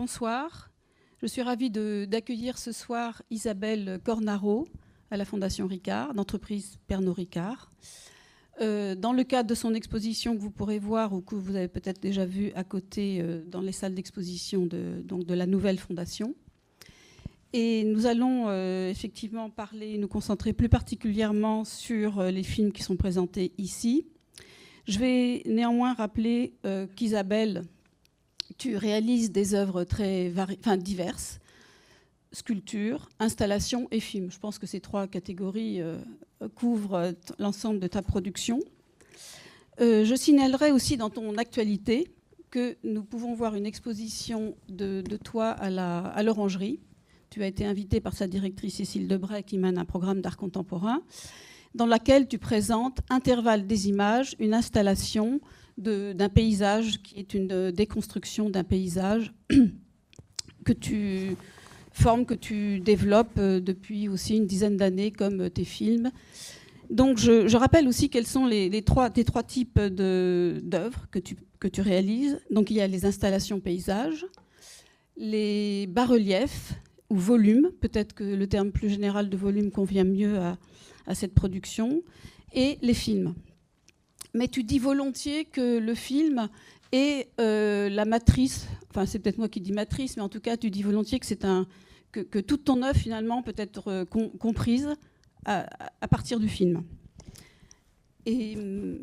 bonsoir. Je suis ravie d'accueillir ce soir Isabelle Cornaro à la Fondation Ricard, d'entreprise Pernod Ricard. Euh, dans le cadre de son exposition que vous pourrez voir ou que vous avez peut-être déjà vu à côté euh, dans les salles d'exposition de, de la nouvelle fondation. Et nous allons euh, effectivement parler, nous concentrer plus particulièrement sur les films qui sont présentés ici. Je vais néanmoins rappeler qu'Isabelle, tu réalises des œuvres très diverses sculpture, installation et film. Je pense que ces trois catégories euh, couvrent l'ensemble de ta production. Euh, je signalerai aussi dans ton actualité que nous pouvons voir une exposition de, toi à l'orangerie. tu as été invité par sa directrice Cécile Debray qui mène un programme d'art contemporain dans laquelle tu présentes Intervalle des images, une installation d'un paysage qui est une déconstruction d'un paysage que tu forme que tu développes euh, depuis aussi une dizaine d'années, comme euh, tes films. Donc, je, rappelle aussi quels sont les, trois, types d'œuvres que tu, que tu réalises. Donc, il y a les installations paysages, les bas-reliefs ou volumes, peut-être que le terme plus général de volume convient mieux à, cette production, et les films. Mais tu dis volontiers que le film est euh, la matrice, enfin c'est peut-être moi qui dis matrice, mais en tout cas tu dis volontiers que c'est un, que, toute ton œuvre finalement peut être euh, comprise à, partir du film. Et mm,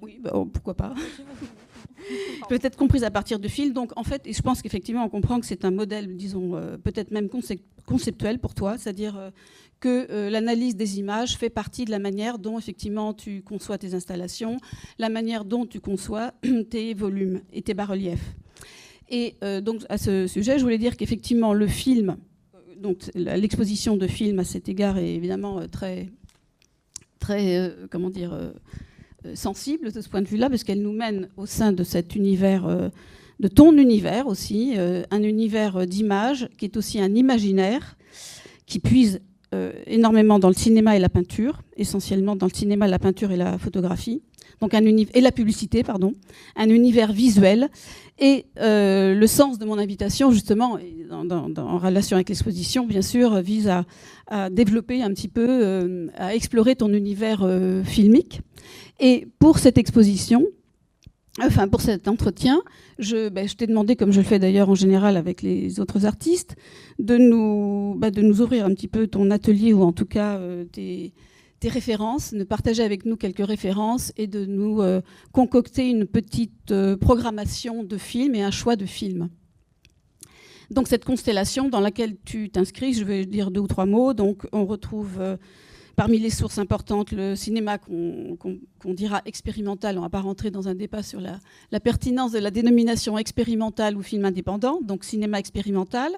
oui, bah, oh, pourquoi pas Peut-être comprise à partir du film. Donc en fait, et je pense qu'effectivement on comprend que c'est un modèle, disons, euh, peut-être même conceptuel pour toi, c'est-à-dire euh, que l'analyse des images fait partie de la manière dont effectivement tu conçois tes installations, la manière dont tu conçois tes volumes et tes bas-reliefs. Et euh, donc à ce sujet, je voulais dire qu'effectivement le film, euh, donc l'exposition de films à cet égard est évidemment euh, très, très, comment dire, sensible de ce point de vue-là, parce qu'elle nous mène au sein de cet univers, de ton univers aussi, un univers d'images qui est aussi un imaginaire qui puise énormément dans le cinéma et la peinture, essentiellement dans le cinéma, la peinture et la photographie donc un et la publicité, pardon, un univers visuel. Et euh, le sens de mon invitation, justement, en relation avec l'exposition, bien sûr, vise à, développer un petit peu, euh, à explorer ton univers euh, filmique. Et pour cette exposition, enfin pour cet entretien, je, ben, je t'ai demandé, comme je le fais d'ailleurs en général avec les autres artistes, de nous, ben, de nous ouvrir un petit peu ton atelier ou en tout cas tes des références, de partager avec nous quelques références et de nous euh, concocter une petite euh, programmation de films et un choix de films. Donc cette constellation dans laquelle tu t'inscris, je vais dire deux ou trois mots. Donc on retrouve euh, parmi les sources importantes le cinéma qu'on dira expérimental. On ne va pas rentrer dans un débat sur la, pertinence de la dénomination expérimentale ou film indépendant, donc cinéma expérimental,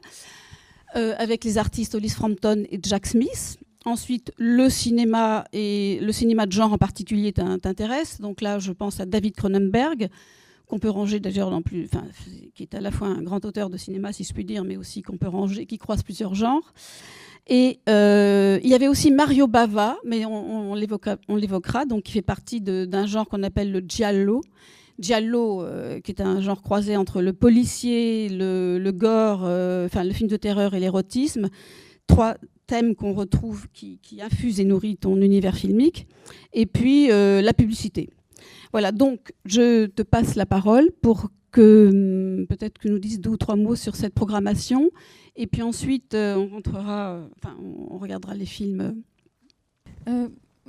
avec les artistes Hollis Frampton et Jack Smith. Ensuite, le cinéma et le cinéma de genre en particulier t'intéresse. Donc là, je pense à David Cronenberg, qu'on peut ranger d'ailleurs dans plus, enfin, qui est à la fois un grand auteur de cinéma, si je puis dire, mais aussi qu'on peut ranger, qui croise plusieurs genres. Et euh, il y avait aussi Mario Bava, mais on, l'évoquera, donc qui fait partie d'un genre qu'on appelle le giallo. Giallo, euh, qui est un genre croisé entre le policier, le, gore, euh, le film de terreur et l'érotisme. Trois, thème qu'on retrouve qui, infuse et nourrit ton univers filmique, et puis la publicité. Voilà, donc je te passe la parole pour que hum, peut-être que nous dises deux ou trois mots sur cette programmation, et puis ensuite euh, on rentrera, euh, enfin on regardera les films.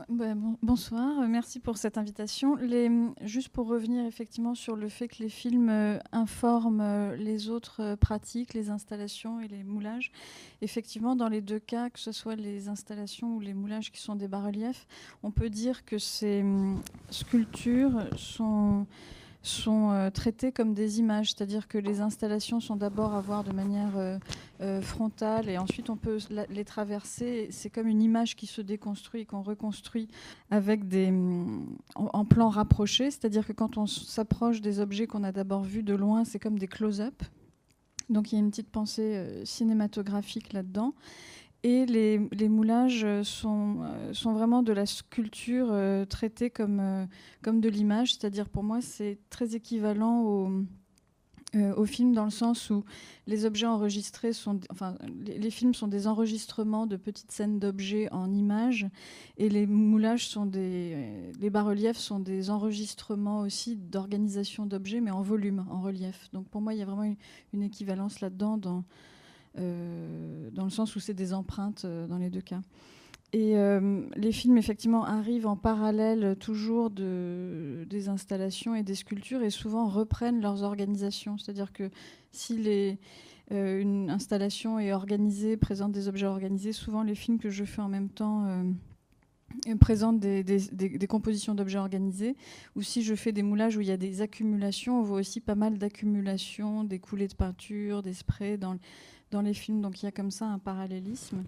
Bah, bonsoir, euh, merci pour cette invitation. Les, juste pour revenir effectivement sur le fait que les films euh, informent euh, les autres pratiques, les installations et les moulages. Effectivement, dans les deux cas, que ce soit les installations ou les moulages qui sont des bas-reliefs, on peut dire que ces hum, sculptures sont sont euh, traités comme des images, c'est-à-dire que les installations sont d'abord à voir de manière euh, euh, frontale et ensuite on peut les traverser. C'est comme une image qui se déconstruit qu'on reconstruit avec des, mm, en, plan rapproché, c'est-à-dire que quand on s'approche des objets qu'on a d'abord vus de loin, c'est comme des close-up. Donc il y a une petite pensée cinématographique là-dedans. Et les, moulages sont, euh, sont, vraiment de la sculpture euh, traitée comme, euh, comme de l'image, c'est-à-dire pour moi c'est très équivalent au, euh, au film dans le sens où les objets enregistrés sont, enfin, les, films sont des enregistrements de petites scènes d'objets en images et les moulages sont des, les bas-reliefs sont des enregistrements aussi d'organisation d'objets mais en volume, en relief. Donc pour moi, il y a vraiment une, équivalence là-dedans dans, euh, dans le sens où c'est des empreintes euh, dans les deux cas. Et euh, les films, effectivement, arrivent en parallèle toujours de, des installations et des sculptures et souvent reprennent leurs organisations. C'est-à-dire que si euh, une installation est organisée, présente des objets organisés, souvent les films que je fais en même temps euh, présentent des, compositions d'objets organisés. Ou si je fais des moulages où il y a des accumulations, on voit aussi pas mal d'accumulations, des coulées de peinture, des sprays dans, dans les films. Donc il y a comme ça un parallélisme.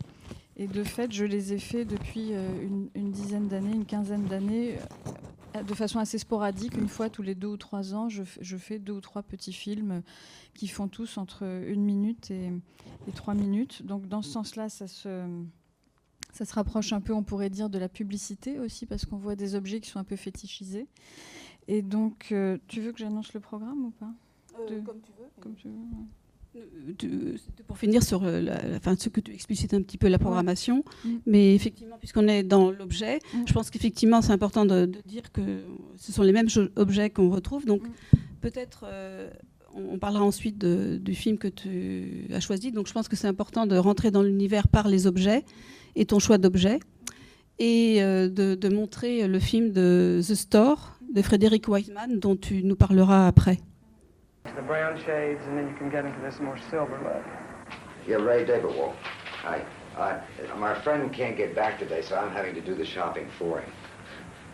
Et de fait, je les ai faits depuis euh, une, dizaine d'années, une quinzaine d'années, euh, de façon assez sporadique. Une fois tous les deux ou trois ans, je, fais deux ou trois petits films qui font tous entre une minute et, trois minutes. Donc dans ce sens-là, ça se, ça se rapproche un peu, on pourrait dire, de la publicité aussi, parce qu'on voit des objets qui sont un peu fétichisés. Et donc, euh, tu veux que j'annonce le programme ou pas? Comme tu veux. Comme tu veux pour finir sur euh, la, fin, ce que tu explicites un petit peu la programmation, mm. mais effectivement, puisqu'on est dans l'objet, mm. je pense qu'effectivement, c'est important de, dire que ce sont les mêmes objets qu'on retrouve. Donc, mm. peut-être, euh, on, parlera ensuite du film que tu as choisi. Donc, je pense que c'est important de rentrer dans l'univers par les objets et ton choix d'objets, et euh, de, de montrer le film de The Store de Frédéric Wiseman, dont tu nous parleras après. The brown shades, and then you can get into this more silver look. Yeah, Ray Daberwald. Hi. Uh, my friend can't get back today, so I'm having to do the shopping for him.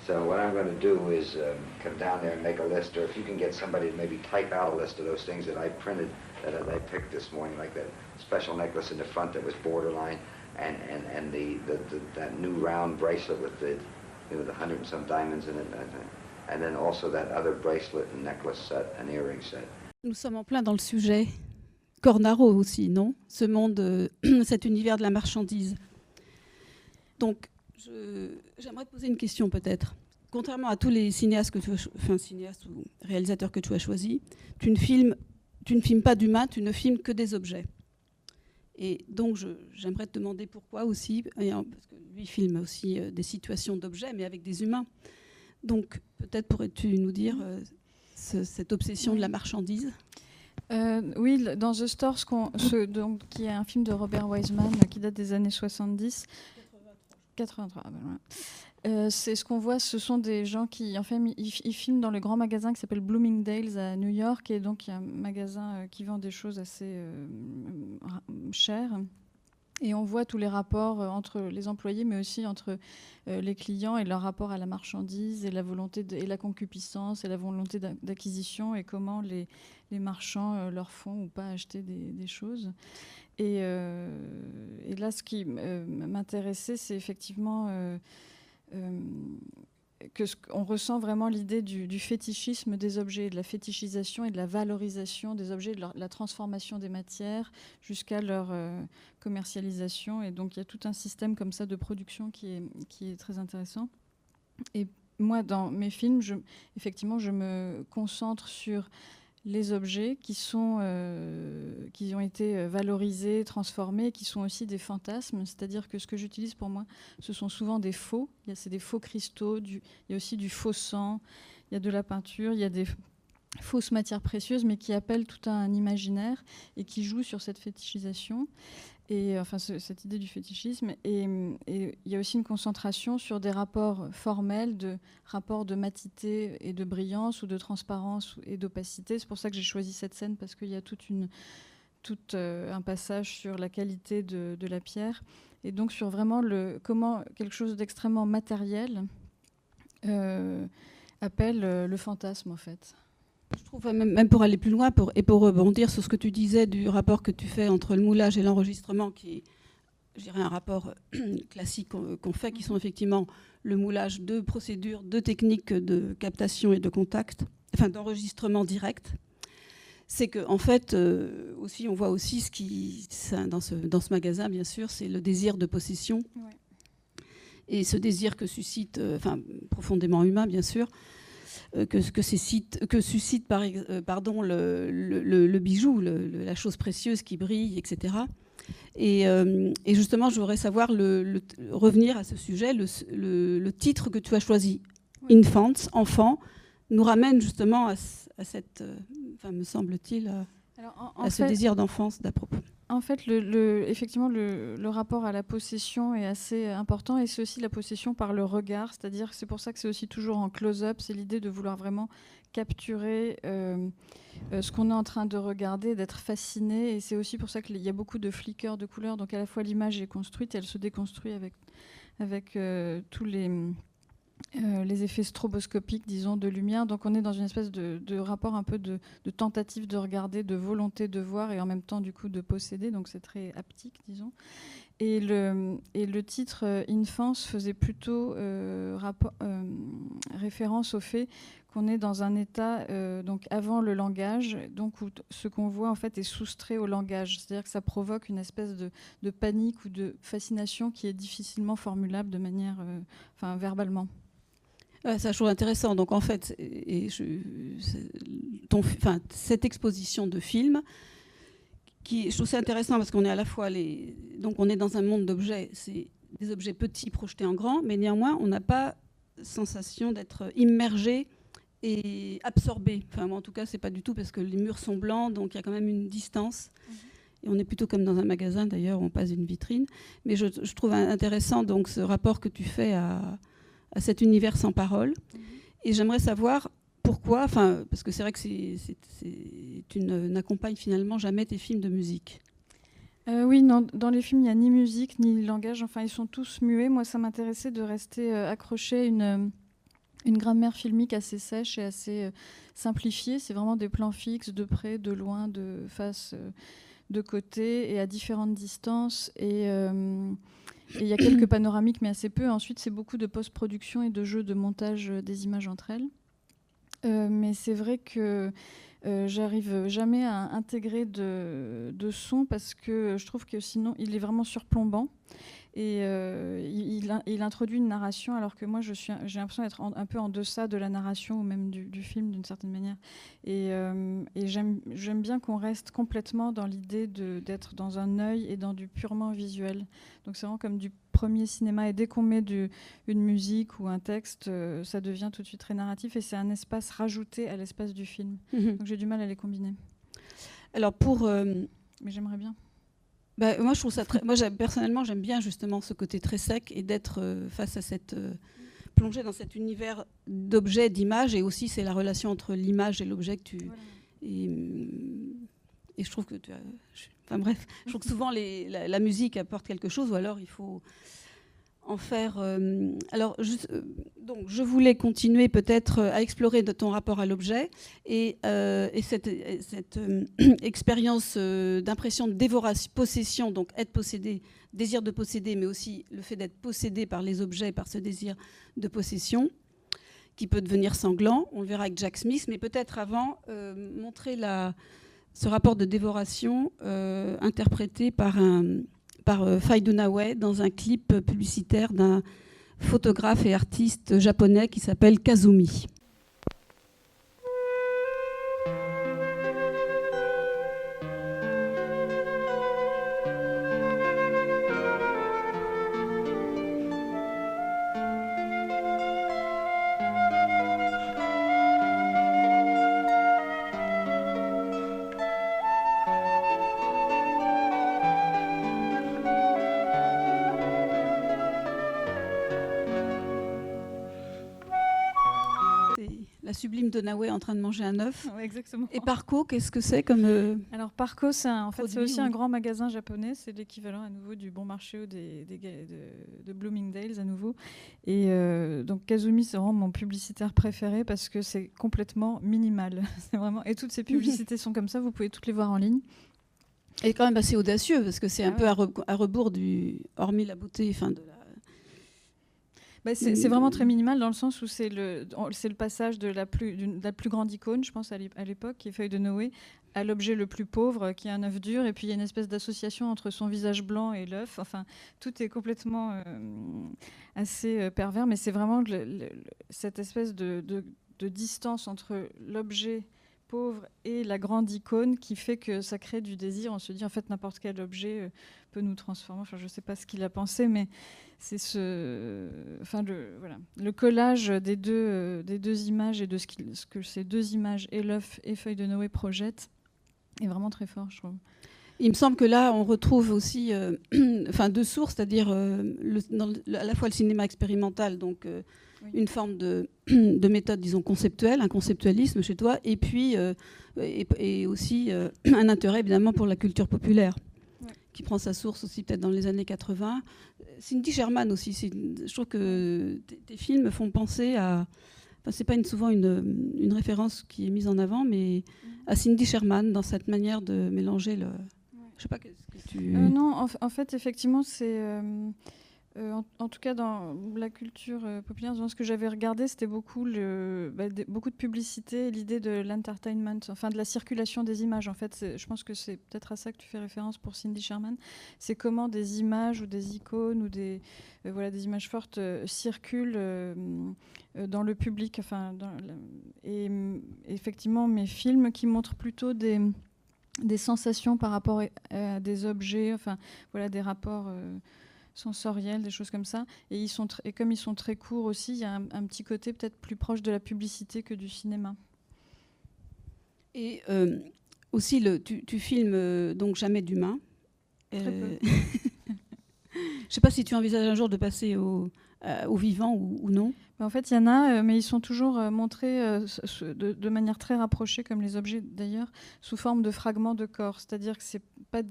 So what I'm going to do is um, come down there and make a list, or if you can get somebody to maybe type out a list of those things that I printed, that I picked this morning, like that special necklace in the front that was borderline, and, and, and the, the, the that new round bracelet with the, you know, the hundred and some diamonds in it, and then also that other bracelet and necklace set and earring set. Nous sommes en plein dans le sujet. Cornaro aussi, non? Ce monde, euh, cet univers de la marchandise. Donc, j'aimerais te poser une question peut-être. Contrairement à tous les cinéastes, que tu enfin, cinéastes ou réalisateurs que tu as choisis, tu ne filmes, tu ne filmes pas d'humains, tu ne filmes que des objets. Et donc, j'aimerais te demander pourquoi aussi, parce que lui filme aussi euh, des situations d'objets, mais avec des humains. Donc, peut-être pourrais-tu nous dire euh, cette obsession de la marchandise euh, oui, dans The Store, ce donc, qui est un film de Robert Wiseman qui date des années 70. 83. Ben euh, c'est ce qu'on voit, ce sont des gens qui, en fait, ils, filment dans le grand magasin qui s'appelle Bloomingdale's à New York, et donc il y a un magasin euh, qui vend des choses assez chères. Et on voit tous les rapports euh, entre les employés, mais aussi entre euh, les clients et leur rapport à la marchandise et la volonté la concupiscence et la volonté d'acquisition et comment les, marchands euh, leur font ou pas acheter des, choses. Et, et, là, ce qui m'intéressait, c'est effectivement que on ressent vraiment l'idée du, fétichisme des objets, de la fétichisation et de la valorisation des objets, de, la transformation des matières jusqu'à leur euh, commercialisation. Et donc il y a tout un système comme ça de production qui est, très intéressant. Et moi, dans mes films, effectivement, je me concentre sur les objets qui, sont, euh, qui ont été euh, valorisés, transformés, qui sont aussi des fantasmes. C'est-à-dire que ce que j'utilise pour moi, ce sont souvent des faux. C'est des faux cristaux, il y a aussi du faux sang, il y a de la peinture, il y a des fausses matières précieuses, mais qui appellent tout un imaginaire et qui jouent sur cette fétichisation et enfin cette idée du fétichisme. Et, il y a aussi une concentration sur des rapports formels, de rapports de matité et de brillance ou de transparence et d'opacité. C'est pour ça que j'ai choisi cette scène parce qu'il y a toute une, tout euh, un passage sur la qualité de, la pierre et donc sur vraiment le, comment quelque chose d'extrêmement matériel euh, appelle euh, le fantasme en fait. Je trouve même, pour aller plus loin et pour rebondir sur ce que tu disais du rapport que tu fais entre le moulage et l'enregistrement, qui est, un rapport classique qu'on fait, qui sont effectivement le moulage de procédures, de techniques de captation et de contact, enfin d'enregistrement direct. C'est qu'en en fait, euh, aussi, on voit aussi ce qui, dans ce, dans ce magasin, bien sûr, c'est le désir de possession. Et ce désir que suscite, euh, enfin, profondément humain, bien sûr, que, que, suscite par, pardon, le, bijou, la chose précieuse qui brille, etc. Et, justement, je voudrais savoir, revenir à ce sujet, le, titre que tu as choisi, Infants, enfant, nous ramène justement à, cette, enfin, me semble-t-il, à, ce désir d'enfance d'à propos. En fait, le, effectivement, le, rapport à la possession est assez important et c'est aussi la possession par le regard, c'est-à-dire c'est pour ça que c'est aussi toujours en close-up, c'est l'idée de vouloir vraiment capturer euh, euh, ce qu'on est en train de regarder, d'être fasciné. Et c'est aussi pour ça qu'il y a beaucoup de flickers de couleurs, donc à la fois l'image est construite et elle se déconstruit avec, avec euh, tous les euh, les effets stroboscopiques, disons, de lumière. Donc on est dans une espèce de, rapport un peu de, tentative de regarder, de volonté de voir et en même temps du coup de posséder. Donc c'est très haptique, disons. Et le, et le titre euh, Infance faisait plutôt euh, référence au fait qu'on est dans un état donc avant le langage, donc où ce qu'on voit en fait est soustrait au langage. C'est-à-dire que ça provoque une espèce de, de, panique ou de fascination qui est difficilement formulable de manière, enfin verbalement. Ah, ça, je trouve intéressant. Donc, en fait, et je, ton, cette exposition de films, qui, je trouve ça intéressant parce qu'on est à la fois les, donc on est dans un monde d'objets, c'est des objets petits projetés en grand, mais néanmoins, on n'a pas sensation d'être immergé et absorbé. Enfin, moi, en tout cas, c'est pas du tout parce que les murs sont blancs, donc il y a quand même une distance. Mhm. Et on est plutôt comme dans un magasin, d'ailleurs, on passe une vitrine. Mais je, je trouve intéressant donc ce rapport que tu fais à, à cet univers sans parole. Mhm. Et j'aimerais savoir pourquoi, enfin, parce que c'est vrai que c'est, une n'accompagne finalement jamais tes films de musique. Euh, oui, non, dans les films, il n'y a ni musique, ni langage, enfin, ils sont tous muets. Moi, ça m'intéressait de rester euh, accroché à une, une grammaire filmique assez sèche et assez euh, simplifiée. C'est vraiment des plans fixes, de près, de loin, de face, de côté, et à différentes distances. Et il y a quelques panoramiques, mais assez peu. Ensuite, c'est beaucoup de post-production et de jeux de montage euh, des images entre elles. Euh, mais c'est vrai que euh, j'arrive jamais à intégrer de, de, son parce que je trouve que sinon il est vraiment surplombant et euh, il, introduit une narration alors que moi j'ai l'impression d'être un peu en deçà de la narration ou même du, film d'une certaine manière. Et, euh, j'aime bien qu'on reste complètement dans l'idée d'être dans un œil et dans du purement visuel. Donc c'est vraiment comme du premier cinéma. Et dès qu'on met du, une musique ou un texte euh, ça devient tout de suite très narratif et c'est un espace rajouté à l'espace du film. Mhm. donc j'ai du mal à les combiner. Alors pour mais j'aimerais bien bah, moi, je trouve ça très. Moi, personnellement, j'aime bien justement ce côté très sec et d'être euh, face à cette euh, plongée dans cet univers d'objets, d'images, et aussi c'est la relation entre l'image et l'objet que tu. Et, et, je trouve que tu as. Enfin bref, je trouve que souvent les, la, musique apporte quelque chose, ou alors il faut faire. Euh, alors, euh, donc, je voulais continuer peut-être euh, à explorer ton rapport à l'objet et, cette, expérience d'impression de dévoration, possession, donc être possédé, désir de posséder, mais aussi le fait d'être possédé par les objets, par ce désir de possession qui peut devenir sanglant. On le verra avec Jack Smith, mais peut-être avant, montrer ce rapport de dévoration interprété par un par euh, Dunaway dans un clip publicitaire d'un photographe et artiste japonais qui s'appelle Kazumi. Donaway en train de manger un œuf. exactement. Et Parco, qu'est-ce que c'est comme euh, Alors Parco, c'est en fait c'est aussi un grand magasin japonais. C'est l'équivalent à nouveau du Bon Marché des, de, Bloomingdale's à nouveau. Et euh, donc Kazumi, c'est vraiment mon publicitaire préféré parce que c'est complètement minimal. c'est vraiment et toutes ces publicités sont comme ça. Vous pouvez toutes les voir en ligne. Et quand même assez audacieux parce que c'est un ah peu à, rebours du, hormis la beauté, enfin de la bah, c'est vraiment très minimal dans le sens où c'est le, passage de la, plus, grande icône, je pense, à l'époque, qui est Feuille de Noé, à l'objet le plus pauvre, qui est un œuf dur. Et puis il y a une espèce d'association entre son visage blanc et l'œuf. Enfin, tout est complètement euh, assez euh, pervers, mais c'est vraiment cette espèce de, de distance entre l'objet pauvre et la grande icône qui fait que ça crée du désir. On se dit en fait n'importe quel objet euh, peut nous transformer. Enfin, je ne sais pas ce qu'il a pensé, mais c'est ce, enfin le, voilà, le collage des deux, euh, des deux images et de ce, ce, que ces deux images, et l'œuf et Feuille de Noé, projettent, est vraiment très fort, je trouve. Il me semble que là, on retrouve aussi euh, enfin, deux sources, c'est-à-dire à la fois le cinéma expérimental, donc une forme de, de, méthode, disons, conceptuelle, un conceptualisme chez toi, et puis euh, et, aussi euh, un intérêt évidemment pour la culture populaire, qui prend sa source aussi peut-être dans les années 80. Cindy Sherman aussi, je trouve que tes, films font penser à... Enfin, c'est pas une, souvent une, une, référence qui est mise en avant, mais à Cindy Sherman dans cette manière de mélanger le... Je sais pas, qu'est-ce que tu... Euh, non, en, en, fait, effectivement, c'est... Euh, en, tout cas, dans la culture euh, populaire, ce que j'avais regardé, c'était beaucoup, bah, de publicité l'idée de l'entertainment, enfin de la circulation des images. En fait, je pense que c'est peut-être à ça que tu fais référence pour Cindy Sherman. C'est comment des images ou des icônes ou des, euh, voilà, des images fortes circulent dans le public. Enfin, et effectivement, mes films qui montrent plutôt des des sensations par rapport à, des objets, enfin voilà des rapports sensorielles, des choses comme ça. Et, ils sont et comme ils sont très courts aussi, il y a un, petit côté peut-être plus proche de la publicité que du cinéma. Et euh, aussi, le, tu, filmes euh, donc jamais d'humains. Euh, Je ne sais pas si tu envisages un jour de passer au, au vivant ou non. En fait, il y en a, euh, mais ils sont toujours euh, montrés euh, de, manière très rapprochée, comme les objets d'ailleurs, sous forme de fragments de corps. C'est-à-dire que ce pas,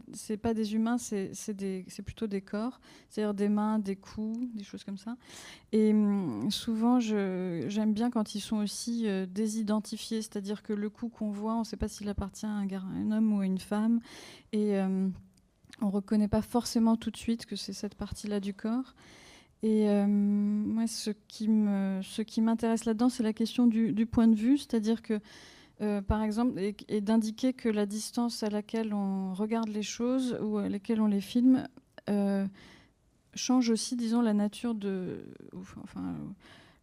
pas des humains, c'est plutôt des corps, c'est-à-dire des mains, des coups, des choses comme ça. Et hum, souvent, j'aime bien quand ils sont aussi désidentifiés, c'est-à-dire que le cou qu'on voit, on ne sait pas s'il appartient à un, homme ou à une femme. Et on ne reconnaît pas forcément tout de suite que c'est cette partie-là du corps. Et euh, moi, ce qui m'intéresse là-dedans, c'est la question du, point de vue, c'est-à-dire que, euh, par exemple, et, d'indiquer que la distance à laquelle on regarde les choses ou à laquelle on les filme euh, change aussi, disons, la nature de, enfin,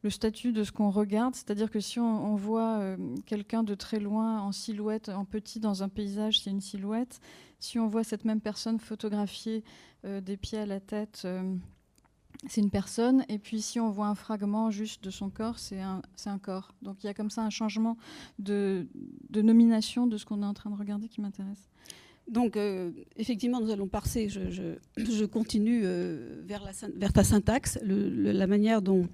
le statut de ce qu'on regarde. C'est-à-dire que si on, voit quelqu'un de très loin en silhouette, en petit dans un paysage, c'est une silhouette. Si on voit cette même personne photographiée des pieds à la tête c'est une personne, et puis si on voit un fragment juste de son corps, c'est un, corps. Donc il y a comme ça un changement de, nomination de ce qu'on est en train de regarder qui m'intéresse. Donc euh, effectivement, nous allons parser, je, continue euh, vers, ta syntaxe, la manière dont...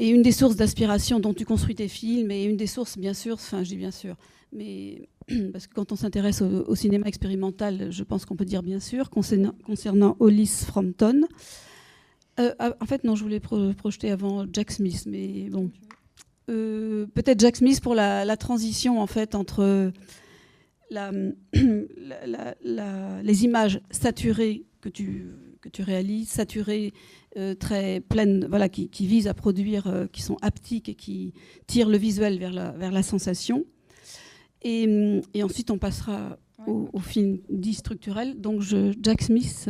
Et une des sources d'aspiration dont tu construis tes films, et une des sources, bien sûr, enfin je dis bien sûr, mais parce que quand on s'intéresse au, cinéma expérimental, je pense qu'on peut dire bien sûr, concernant, concernant Hollis Frampton, euh, ah, en fait, non, je voulais projeter avant Jack Smith, mais bon. Euh, peut-être Jack Smith pour la, transition en fait entre les images saturées que tu, réalises, saturées, euh, très pleines, voilà, qui, visent à produire, qui sont haptiques et qui tirent le visuel vers la sensation. Et, ensuite, on passera au, film dit structurel. Donc, je, Jack Smith.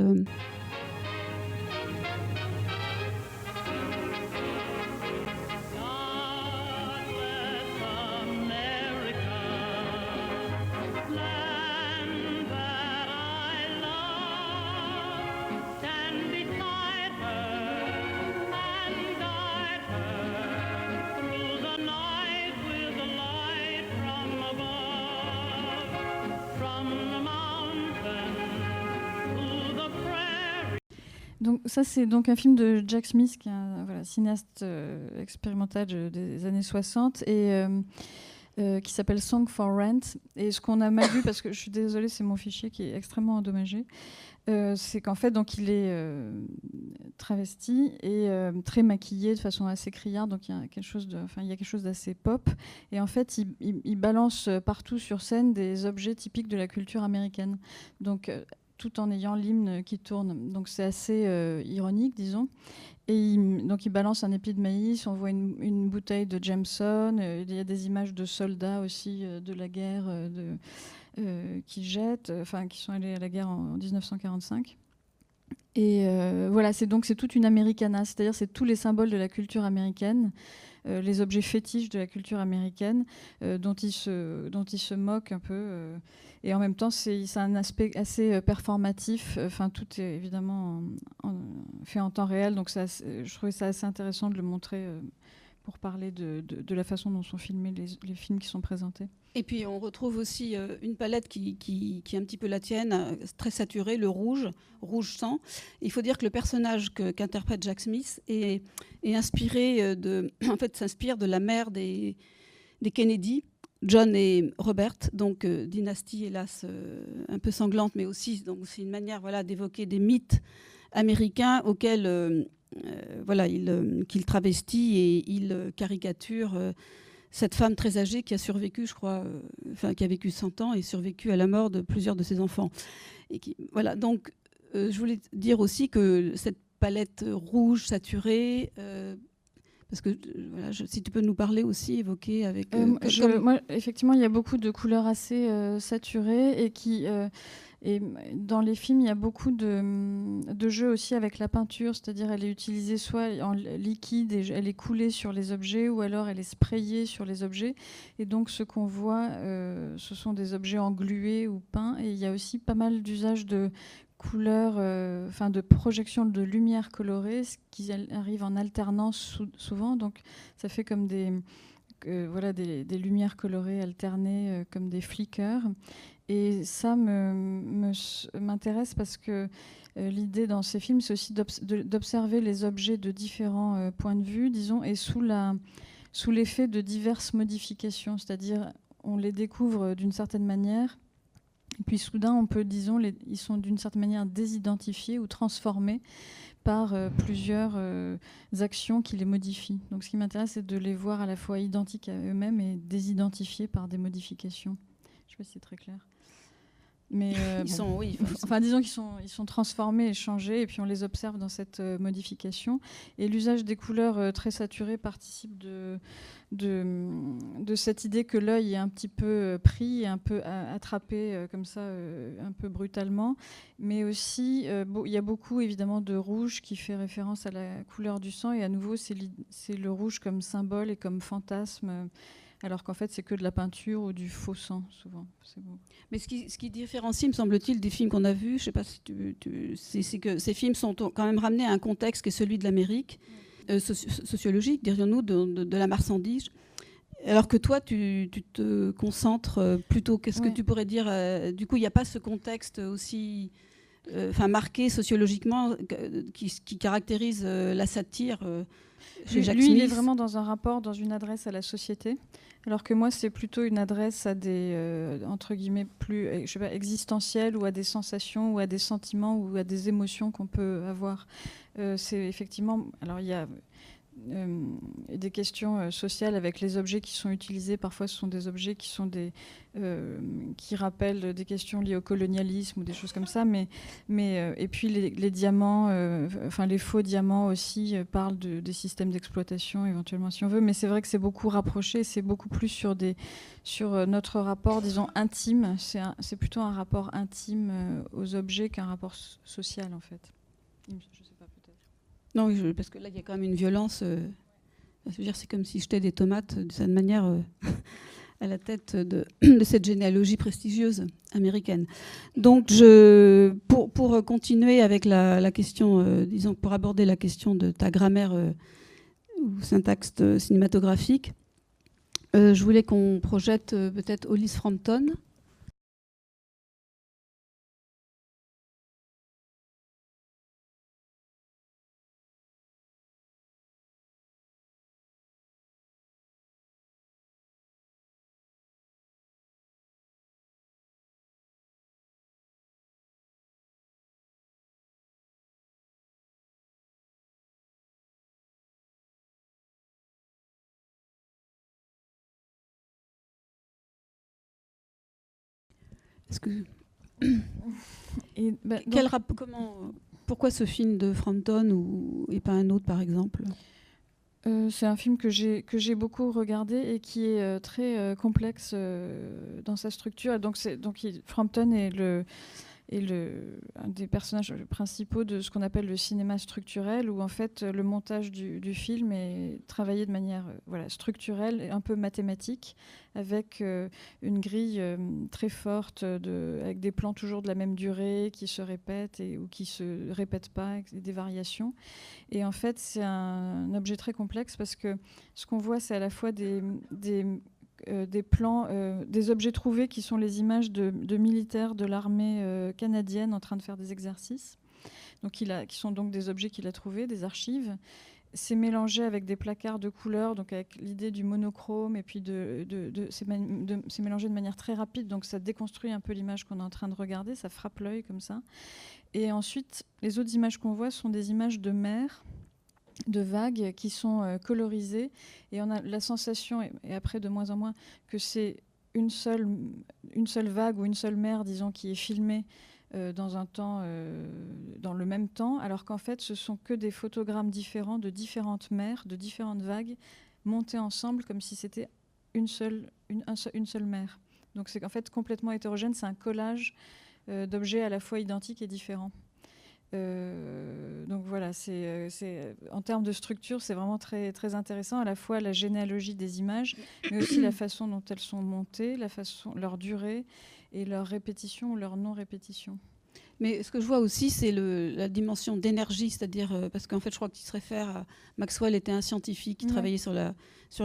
Donc ça c'est donc un film de Jack Smith, qui est un cinéaste euh, expérimental des années 60 et euh, euh, qui s'appelle Song for Rent. Et ce qu'on a mal vu, parce que je suis désolée, c'est mon fichier qui est extrêmement endommagé, c'est qu'en fait donc il est travesti et très maquillé de façon assez criarde, donc il y a quelque chose de, enfin il y a quelque chose d'assez pop. Et en fait il, il, balance partout sur scène des objets typiques de la culture américaine. Donc tout en ayant l'hymne qui tourne. Donc c'est assez euh, ironique, disons. Et donc il balance un épi de maïs, on voit une, bouteille de Jameson, euh, il y a des images de soldats aussi euh, de la guerre qui jettent, enfin qui sont allés à la guerre en, 1945. Et voilà, c'est donc c'est toute une americana, c'est-à-dire c'est tous les symboles de la culture américaine, les objets fétiches de la culture américaine, dont ils se dont se moquent un peu. et en même temps, c'est un aspect assez performatif. Enfin, tout est évidemment fait en temps réel, donc ça, je trouvais ça assez intéressant de le montrer pour parler de, la façon dont sont filmés les, films qui sont présentés. Et puis on retrouve aussi euh, une palette qui, qui, est un petit peu la tienne, euh, très saturée, le rouge, rouge sang. Il faut dire que le personnage qu'interprète Jack Smith est, est, inspiré euh, de, en fait, s'inspire de la mère des, des Kennedy, John et Robert, donc dynastie hélas un peu sanglante, mais aussi donc c'est une manière voilà d'évoquer des mythes américains auxquels euh, voilà, il, euh, qu'il travestit et il euh, caricature cette femme très âgée qui a survécu, je crois, enfin qui a vécu 100 ans et survécu à la mort de plusieurs de ses enfants. Et qui, voilà, donc je voulais dire aussi que cette palette rouge saturée, parce que voilà, si tu peux nous parler aussi, évoquer avec. moi, effectivement, il y a beaucoup de couleurs assez saturées et qui et dans les films, il y a beaucoup de, jeux aussi avec la peinture, c'est-à-dire elle est utilisée soit en liquide et elle est coulée sur les objets, ou alors elle est sprayée sur les objets. Et donc ce qu'on voit, euh, ce sont des objets englués ou peints. Et il y a aussi pas mal d'usages de couleurs, euh, de projection de lumière colorée, ce qui arrive en alternance souvent. Donc ça fait comme des, voilà, des, lumières colorées alternées, euh, comme des flickers. Et ça m'intéresse parce que euh, l'idée dans ces films, c'est aussi d'observer les objets de différents euh, points de vue, disons, et sous l'effet sous de diverses modifications. C'est-à-dire, on les découvre d'une certaine manière, puis soudain, on peut, disons, les, ils sont d'une certaine manière désidentifiés ou transformés par euh, plusieurs actions qui les modifient. Donc ce qui m'intéresse, c'est de les voir à la fois identiques à eux-mêmes et désidentifiés par des modifications. Je ne sais pas si c'est très clair. Mais euh, ils sont, oui, enfin, disons qu'ils sont, ils sont transformés et changés, et puis on les observe dans cette euh, modification. Et l'usage des couleurs euh, très saturées participe de, de, de cette idée que l'œil est un petit peu pris, un peu attrapé comme ça, un peu brutalement. Mais aussi, il y a beaucoup évidemment de rouge qui fait référence à la couleur du sang, et à nouveau, c'est le rouge comme symbole et comme fantasme alors qu'en fait c'est que de la peinture ou du faux sang souvent. Mais ce qui, ce qui, différencie, me semble-t-il, des films qu'on a vus, je sais pas si tu, c'est que ces films sont quand même ramenés à un contexte qui est celui de l'Amérique, euh, sociologique, dirions-nous, de, la marchandise. Alors que toi, tu, te concentres euh, plutôt, qu'est-ce que tu pourrais dire euh, Du coup, il n'y a pas ce contexte aussi enfin marqué sociologiquement qui, qui caractérise la satire chez Jacques Lui, il est vraiment dans un rapport, dans une adresse à la société. Alors que moi, c'est plutôt une adresse à des, euh, entre guillemets, plus euh, je sais pas, existentielles ou à des sensations ou à des sentiments ou à des émotions qu'on peut avoir. Euh, c'est effectivement. Alors, il y a euh, des questions euh, sociales avec les objets qui sont utilisés. Parfois, ce sont des objets qui sont des euh, qui rappellent des questions liées au colonialisme ou des choses comme ça. Mais, mais et puis les, diamants, enfin les faux diamants aussi parlent de, des systèmes d'exploitation éventuellement si on veut. Mais c'est vrai que c'est beaucoup rapproché. C'est beaucoup plus sur des sur notre rapport, disons intime. C'est plutôt un rapport intime aux objets qu'un rapport social en fait. Non, parce que là, il y a quand même une violence. Euh, c'est comme si jetais des tomates de cette manière euh, à la tête de, cette généalogie prestigieuse américaine. Donc, je, pour, pour continuer avec la, question, euh, disons, pour aborder la question de ta grammaire ou syntaxe cinématographique, je voulais qu'on projette peut-être Hollis Frampton. Est-ce que et bah, Quel comment, pourquoi ce film de Frampton ou et pas un autre par exemple? Euh, c'est un film que j'ai que j'ai beaucoup regardé et qui est euh, très euh, complexe dans sa structure. donc donc Frampton est le est le, un des personnages principaux de ce qu'on appelle le cinéma structurel, où en fait le montage du, film est travaillé de manière voilà, structurelle et un peu mathématique, avec une grille très forte, de, avec des plans toujours de la même durée, qui se répètent et, ou qui se répètent pas, avec des variations. Et en fait, c'est un, objet très complexe parce que ce qu'on voit, c'est à la fois des, euh, des plans, euh, des objets trouvés qui sont les images de, militaires de l'armée euh, canadienne en train de faire des exercices, donc qui sont donc des objets qu'il a trouvés, des archives. C'est mélangé avec des placards de couleurs, donc avec l'idée du monochrome, et puis de, c'est mélangé de manière très rapide, donc ça déconstruit un peu l'image qu'on est en train de regarder, ça frappe l'œil comme ça. Et ensuite, les autres images qu'on voit sont des images de mer, de vagues qui sont euh, colorisées et on a la sensation, et, après de moins en moins, que c'est une seule, vague ou une seule mer, disons, qui est filmée euh, dans un temps, euh, dans le même temps, alors qu'en fait, ce sont que des photogrammes différents de différentes mers, de différentes vagues, montées ensemble comme si c'était une seule, une, mer. Donc c'est en fait complètement hétérogène, c'est un collage d'objets à la fois identiques et différents. Euh, donc voilà, c'est, euh, euh, en termes de structure, c'est vraiment très, très intéressant, à la fois la généalogie des images, mais aussi la façon dont elles sont montées, la façon, leur durée et leur répétition ou leur non-répétition. Mais ce que je vois aussi, c'est la dimension d'énergie, c'est-à-dire, parce qu'en fait, je crois tu se réfères à Maxwell était un scientifique qui travaillait sur,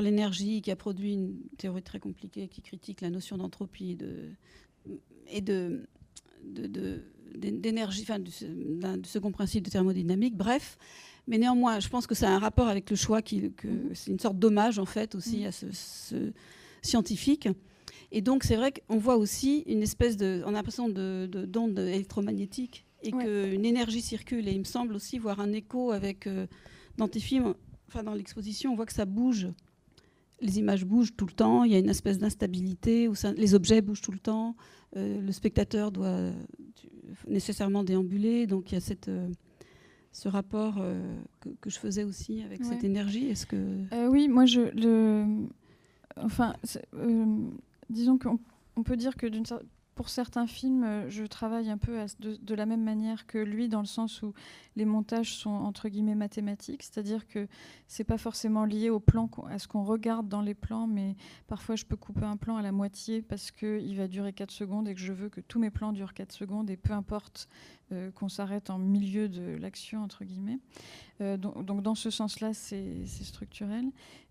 l'énergie, qui a produit une théorie très compliquée qui critique la notion d'entropie et de, et de, de d'énergie, enfin, du, second principe de thermodynamique, bref. Mais néanmoins, je pense que ça a un rapport avec le choix, qui, que mhm. c'est une sorte d'hommage en fait aussi mhm. à ce, scientifique. Et donc c'est vrai qu'on voit aussi une espèce de, on a l'impression de, d'onde électromagnétique et qu'une énergie circule. Et il me semble aussi voir un écho avec euh, dans tes films, enfin dans l'exposition, on voit que ça bouge. Les images bougent tout le temps. Il y a une espèce d'instabilité où les objets bougent tout le temps. Euh, le spectateur doit nécessairement déambuler. Donc il y a cette, euh, ce rapport euh, que, je faisais aussi avec cette énergie. Est-ce que oui, moi je le, enfin, disons qu'on peut dire que d'une pour certains films, euh, je travaille un peu de, la même manière que lui, dans le sens où les montages sont entre guillemets mathématiques, c'est-à-dire que c'est pas forcément lié au plan, à ce qu'on regarde dans les plans, mais parfois je peux couper un plan à la moitié parce qu'il va durer 4 secondes et que je veux que tous mes plans durent 4 secondes et peu importe euh, qu'on s'arrête en milieu de l'action, entre guillemets. Euh, donc, dans ce sens-là, c'est structurel.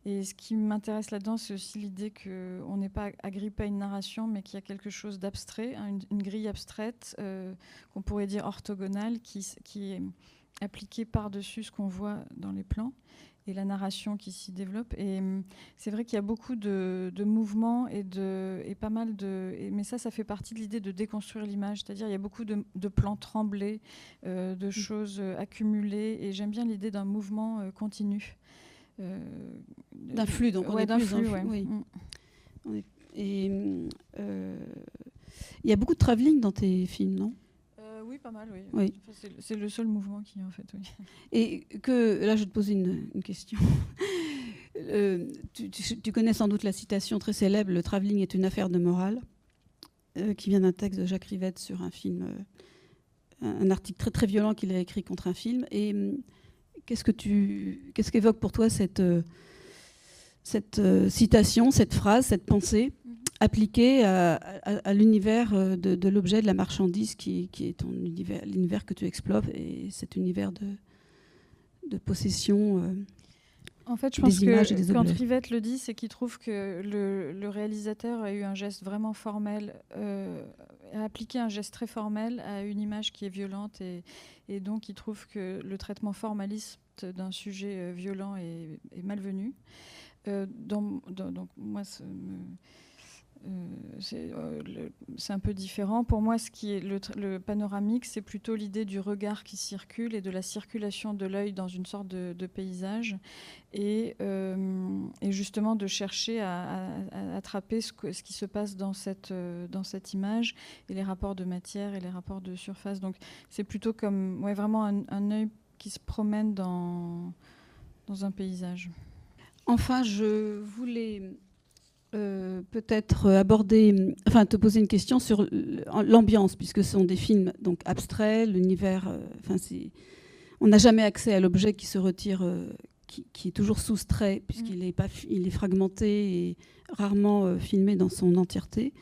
Et ce qui m'intéresse là-dedans, c'est aussi l'idée qu'on n'est pas agrippé à une narration, mais qu'il y a quelque chose d'abstrait, hein, une, grille abstraite, euh, qu'on pourrait dire orthogonale, qui est appliquée par-dessus ce qu'on voit dans les plans et la narration qui s'y développe. Et hum, c'est vrai qu'il y a beaucoup de, mouvements et, de, et pas mal de. mais ça, ça fait partie de l'idée de déconstruire l'image. C'est-à-dire, il y a beaucoup de, plans tremblés, euh, de mm. choses euh, accumulées. Et j'aime bien l'idée d'un mouvement euh, continu. d'un flux, donc on est d'un flux, oui. Mm. Et il y a beaucoup de travelling dans tes films, non? Oui, pas mal, oui. c'est le seul mouvement qui en fait, oui. Et que, là, je vais te poser une, question. Euh, tu, connais sans doute la citation très célèbre Le travelling est une affaire de morale, euh, qui vient d'un texte de Jacques Rivette sur un film, euh, un article très très violent qu'il a écrit contre un film. Et hum, qu'est-ce que tu, qu'est-ce qu'évoque pour toi cette, cette citation, cette phrase, cette pensée? Appliqué à, l'univers euh, de, l'objet, de la marchandise qui, est ton univers, l'univers que tu explores et cet univers de, de possession. Euh, en fait, je pense que quand Rivette le dit, c'est qu'il trouve que le, réalisateur a eu un geste vraiment formel, euh, a appliqué un geste très formel à une image qui est violente et, et donc il trouve que le traitement formaliste d'un sujet violent est, malvenu. donc, moi, euh, euh, c'est un peu différent. Pour moi, ce qui est le, panoramique, c'est plutôt l'idée du regard qui circule et de la circulation de l'œil dans une sorte de, paysage, et, euh, et, justement de chercher à, attraper ce, qui se passe dans cette, dans cette image et les rapports de matière et les rapports de surface. Donc, c'est plutôt comme ouais, vraiment un, un œil qui se promène dans, dans un paysage. Enfin, je voulais euh, peut-être aborder, enfin te poser une question sur l'ambiance, puisque ce sont des films donc abstraits, l'univers, euh, enfin c'est, on n'a jamais accès à l'objet qui se retire, euh, qui, est toujours soustrait, puisqu'il mm. est pas, il est fragmenté et rarement filmé dans son entièreté.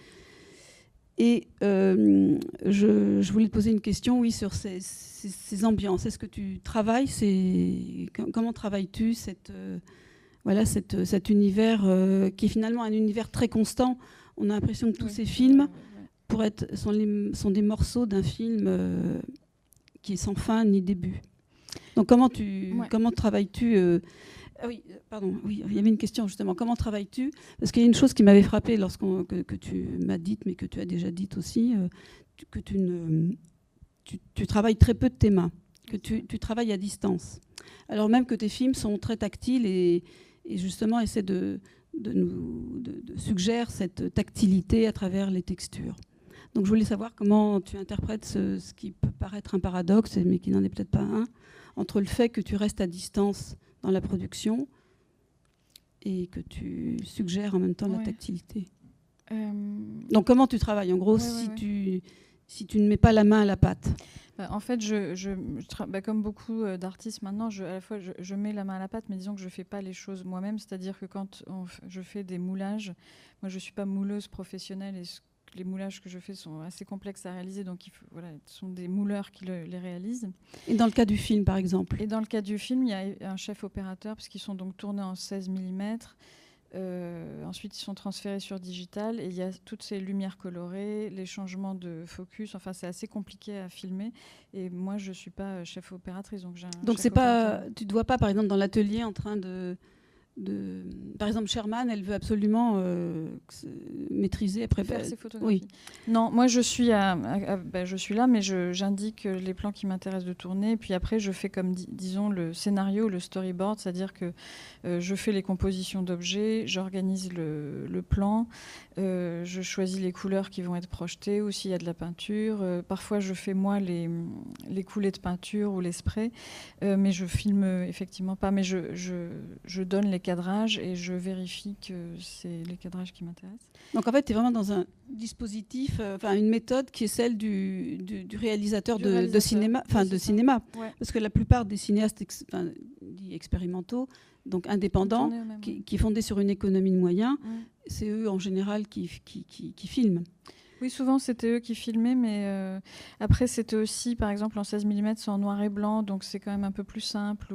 Et je, voulais te poser une question, oui, sur ces, ces ambiances. Est-ce que tu travailles, comment travailles-tu cette voilà, cet univers euh, qui est finalement un univers très constant. On a l'impression que tous ces films pour être, sont, des morceaux d'un film euh, qui est sans fin ni début. Donc comment, tu, comment travailles-tu euh, ah oui, pardon, oui, il y avait une question justement. Comment travailles-tu? Parce qu'il y a une chose qui m'avait frappé lorsqu'on que, tu m'as dite, mais que tu as déjà dite aussi, que tu, ne, tu, travailles très peu de tes mains, que tu, tu, travailles à distance. Alors même que tes films sont très tactiles et, et justement essaie de, nous suggérer cette tactilité à travers les textures. Donc je voulais savoir comment tu interprètes ce, qui peut paraître un paradoxe, mais qui n'en est peut-être pas un, entre le fait que tu restes à distance dans la production et que tu suggères en même temps la tactilité. Euh, Donc comment tu travailles? En gros, si, Tu, si tu ne mets pas la main à la pâte bah, en fait, je, bah, comme beaucoup euh, d'artistes maintenant, je, à la fois je, mets la main à la pâte, mais disons que je ne fais pas les choses moi-même. C'est-à-dire que quand je fais des moulages, moi je ne suis pas mouleuse professionnelle et les moulages que je fais sont assez complexes à réaliser, donc il voilà, ce sont des mouleurs qui les réalisent. Et dans le cas du film, par exemple? Et dans le cas du film, il y a un chef opérateur, parce qu'ils sont donc tournés en 16 mm. Euh, ensuite, ils sont transférés sur digital et il y a toutes ces lumières colorées, les changements de focus. Enfin, c'est assez compliqué à filmer. Et moi, je suis pas chef opératrice, donc j'ai. Donc c'est pas, tu ne vois pas, par exemple, dans l'atelier en train de par exemple, Sherman, elle veut absolument euh, maîtriser après faire ses photographies. Oui. Non, moi je suis, ben, je suis là, mais j'indique les plans qui m'intéressent de tourner. puis après, je fais comme disons le scénario, le storyboard, c'est-à-dire que euh, je fais les compositions d'objets, j'organise le, le, plan, euh, je choisis les couleurs qui vont être projetées, ou s'il y a de la peinture. parfois, je fais moi les, les coulées de peinture ou les sprays, mais je filme effectivement pas. Mais je, je, je donne les cadrages et je vérifie que c'est les cadrages qui m'intéressent. Donc en fait, tu es vraiment dans un dispositif, euh, enfin une méthode qui est celle du, du, réalisateur, de, cinéma, enfin de cinéma, parce que la plupart des cinéastes expérimentaux, donc indépendants, qui, qui, fondés sur une économie de moyens, c'est eux en général qui, qui, qui filment. Oui, souvent c'était eux qui filmaient, mais euh, après c'était aussi, par exemple, en 16 mm, c'est en noir et blanc, donc c'est quand même un peu plus simple.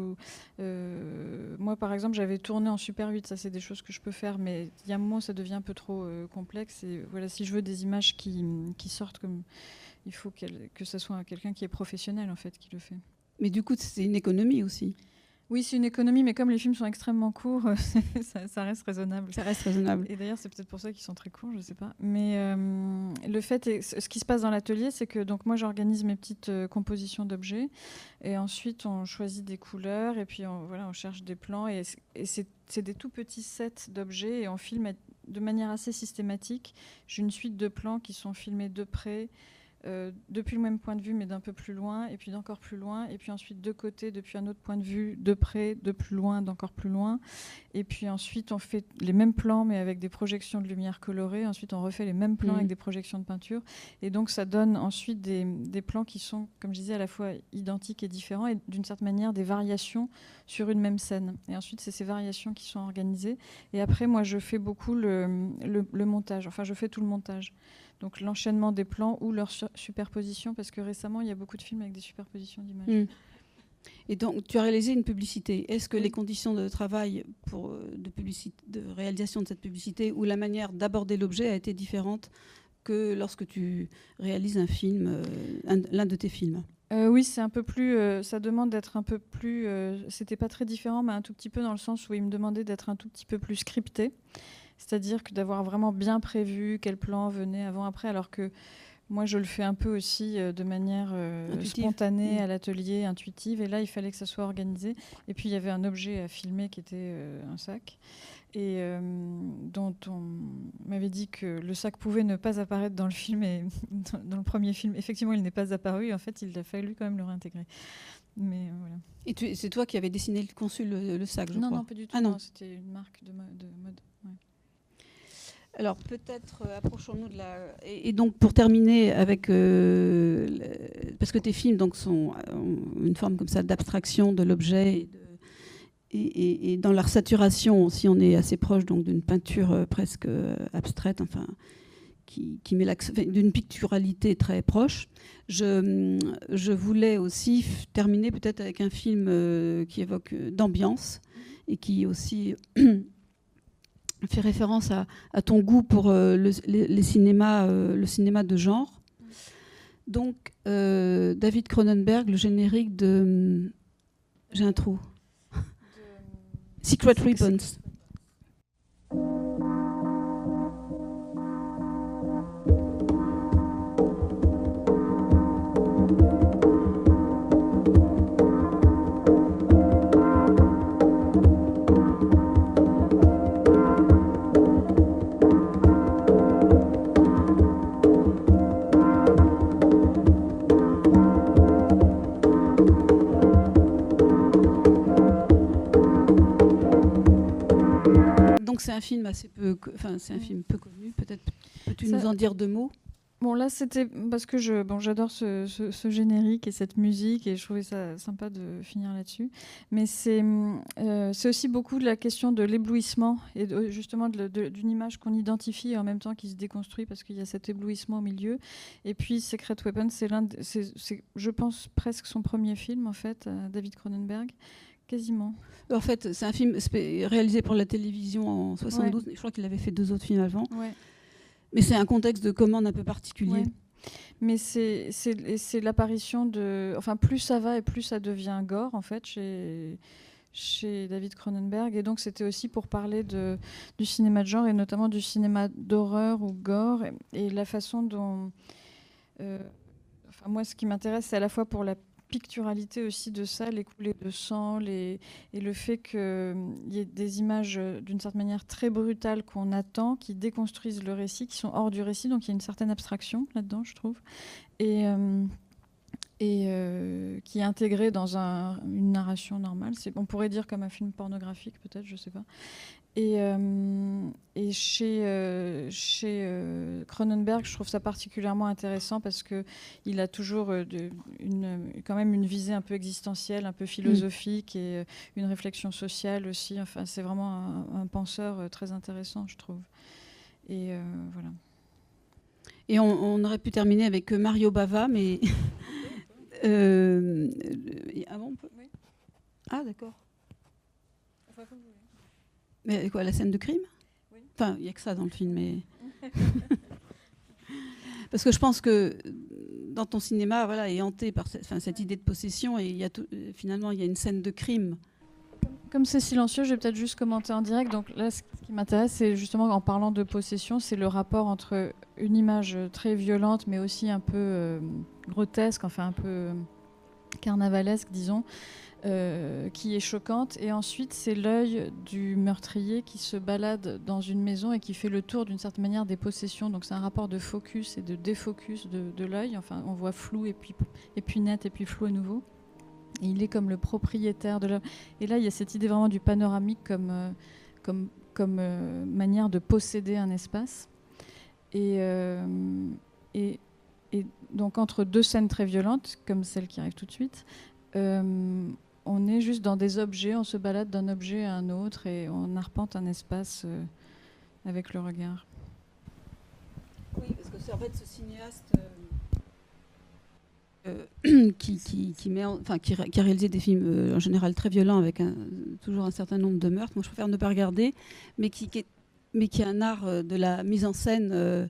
Euh, moi, par exemple, j'avais tourné en Super 8, ça c'est des choses que je peux faire, mais il y a un moment ça devient un peu trop euh, complexe. Et voilà, si je veux des images qui, sortent comme. Il faut que ce soit quelqu'un qui est professionnel, en fait, qui le fait. Mais du coup, c'est une économie aussi. Oui, c'est une économie, mais comme les films sont extrêmement courts, ça, reste raisonnable. Ça reste raisonnable. Et d'ailleurs, c'est peut-être pour ça qu'ils sont très courts, je ne sais pas. Mais euh, le fait, est, ce qui se passe dans l'atelier, c'est que donc moi, j'organise mes petites euh, compositions d'objets, et ensuite on choisit des couleurs, et puis on, voilà, on cherche des plans, et, et c'est des tout petits sets d'objets, et on filme de manière assez systématique. J'ai une suite de plans qui sont filmés de près. Euh, depuis le même point de vue, mais d'un peu plus loin, et puis d'encore plus loin, et puis ensuite de côté, depuis un autre point de vue, de près, de plus loin, d'encore plus loin. Et puis ensuite, on fait les mêmes plans, mais avec des projections de lumière colorée. Ensuite, on refait les mêmes plans mmh. avec des projections de peinture. Et donc, ça donne ensuite des, des, plans qui sont, comme je disais, à la fois identiques et différents, et d'une certaine manière, des variations sur une même scène. Et ensuite, c'est ces variations qui sont organisées. Et après, moi, je fais beaucoup le, le, le montage. Enfin, je fais tout le montage donc l'enchaînement des plans ou leur superposition, parce que récemment, il y a beaucoup de films avec des superpositions d'images. Hmm. Et donc, tu as réalisé une publicité. Est-ce que les conditions de travail pour, euh, de, publicité, de réalisation de cette publicité ou la manière d'aborder l'objet a été différente que lorsque tu réalises un film, euh, l'un de tes films? Euh, oui, c'est un peu plus. ça demande d'être un peu plus. C'était pas très différent, mais un tout petit peu dans le sens où il me demandait d'être un tout petit peu plus scripté. C'est-à-dire que d'avoir vraiment bien prévu quel plan venait avant, après, alors que moi, je le fais un peu aussi euh, de manière euh, spontanée mm. à l'atelier, intuitive. Et là, il fallait que ça soit organisé. Et puis, il y avait un objet à filmer qui était euh, un sac. Et dont on m'avait dit que le sac pouvait ne pas apparaître dans le film. Et dans, le premier film, effectivement, il n'est pas apparu. En fait, il a fallu quand même le réintégrer. Mais voilà. Et c'est toi qui avais dessiné, conçu le, le sac, je non, crois. Non, pas du tout. Ah, non, c'était une marque de, de mode. Alors peut-être euh, approchons-nous de la. Et, donc pour terminer avec, euh, parce que tes films donc sont une forme comme ça d'abstraction de l'objet et, dans leur saturation aussi on est assez proche d'une peinture euh, presque abstraite, enfin qui, qui met d'une picturalité très proche. Je, je voulais aussi terminer peut-être avec un film qui évoque d'ambiance et qui aussi fait référence à, ton goût pour euh, le, les, cinémas, euh, le cinéma de genre. Donc, euh, David Cronenberg, le générique de. J'ai un trou. Secret Ribbons. Un film assez peu, enfin c'est un mm. film peu connu. Peut-être peux-tu nous en dire deux mots? Bon, là, c'était parce que je, bon, j'adore ce, générique et cette musique et je trouvais ça sympa de finir là-dessus. Mais c'est, euh, c'est aussi beaucoup de la question de l'éblouissement et justement d'une image qu'on identifie et en même temps qui se déconstruit parce qu'il y a cet éblouissement au milieu. Et puis, Secret Weapon, c'est l'un, c'est, je pense, presque son premier film, en fait, David Cronenberg. Quasiment. En fait, c'est un film réalisé pour la télévision en 72. Je crois qu'il avait fait deux autres films avant. Mais c'est un contexte de commande un peu particulier. Mais c'est l'apparition de. Enfin, plus ça va et plus ça devient gore, en fait, chez, chez David Cronenberg. Et donc, c'était aussi pour parler de, du cinéma de genre et notamment du cinéma d'horreur ou gore et, la façon dont. Euh, enfin, moi, ce qui m'intéresse, c'est à la fois pour la picturalité aussi de ça, les coulées de sang, les... et le fait qu'il y ait des images euh, d'une certaine manière très brutales qu'on attend, qui déconstruisent le récit, qui sont hors du récit, donc il y a une certaine abstraction là-dedans, je trouve. Et, euh, et euh, qui est intégré dans une narration normale. On pourrait dire comme un film pornographique, peut-être, je ne sais pas. Et, euh, et chez, euh, chez Cronenberg, je trouve ça particulièrement intéressant parce qu'il a toujours de, une, quand même une visée un peu existentielle, un peu philosophique et une réflexion sociale aussi. Enfin, c'est vraiment un, penseur très intéressant, je trouve. Et voilà. Et on, on, aurait pu terminer avec Mario Bava, mais Euh, ah, d'accord. Mais quoi, la scène de crime? Enfin, il n'y a que ça dans le film, mais. Parce que je pense que dans ton cinéma, voilà, est hanté par cette, cette idée de possession et il y a finalement il y a une scène de crime. Comme c'est silencieux, je vais peut-être juste commenter en direct. Donc là, ce qui m'intéresse, c'est justement en parlant de possession, c'est le rapport entre une image très violente, mais aussi un peu euh, grotesque, enfin un peu carnavalesque, disons, euh, qui est choquante. Et ensuite, c'est l'œil du meurtrier qui se balade dans une maison et qui fait le tour d'une certaine manière des possessions. Donc c'est un rapport de focus et de défocus de, l'œil. Enfin, on voit flou et puis, et puis net et puis flou à nouveau. Il est comme le propriétaire de l'œil. Et là, il y a cette idée vraiment du panoramique comme, euh, comme, comme manière de posséder un espace. Et, et donc entre deux scènes très violentes, comme celle qui arrive tout de suite, euh, on est juste dans des objets, on se balade d'un objet à un autre et on arpente un espace euh, avec le regard. Oui, parce que en fait ce cinéaste euh, qui, qui, met a réalisé des films en général très violents avec toujours un certain nombre de meurtres. Moi, je préfère ne pas regarder, mais qui, mais qui a un art de la mise en scène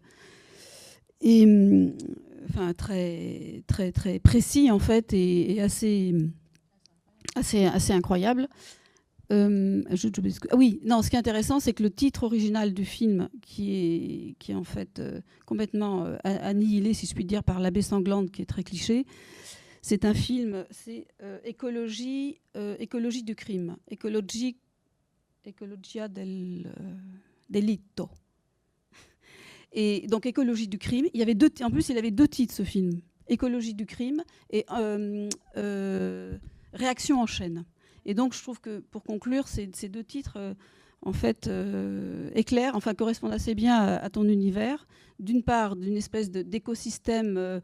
enfin très précis en fait et, assez assez assez incroyable. Euh, ah oui, non, ce qui est intéressant, c'est que le titre original du film, qui est, en fait euh, complètement euh, annihilé, si je puis dire, par l'abbé sanglante, qui est très cliché, c'est un film, c'est écologie, écologie du crime, écologie, ecologia del delitto. Et donc écologie du crime. Il y avait deux, en plus, il avait deux titres ce film écologie du crime et réaction en chaîne. Et donc je trouve que pour conclure, ces, deux titres, euh, en fait, euh, éclairent, enfin, correspondent assez bien à, ton univers. D'une part, d'une espèce d'écosystème euh,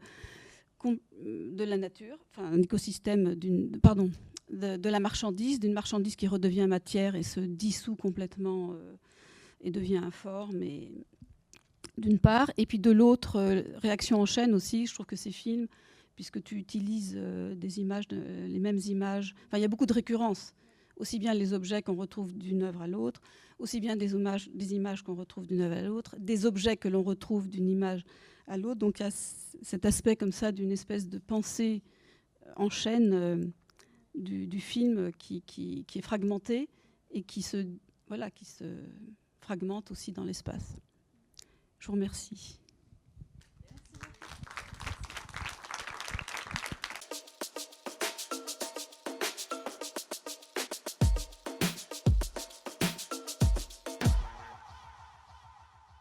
de la nature, enfin, un écosystème pardon, de, la marchandise, d'une marchandise qui redevient matière et se dissout complètement euh, et devient informe. D'une part, et puis de l'autre, réaction en chaîne aussi. Je trouve que ces films, puisque tu utilises des images, les mêmes images, enfin, il y a beaucoup de récurrences aussi bien les objets qu'on retrouve d'une œuvre à l'autre, aussi bien des, images, qu'on retrouve d'une œuvre à l'autre, des objets que l'on retrouve d'une image à l'autre. Donc il y a cet aspect comme ça d'une espèce de pensée en chaîne euh, du, film qui, qui, est fragmenté et qui se, voilà, qui se fragmente aussi dans l'espace. Je vous remercie.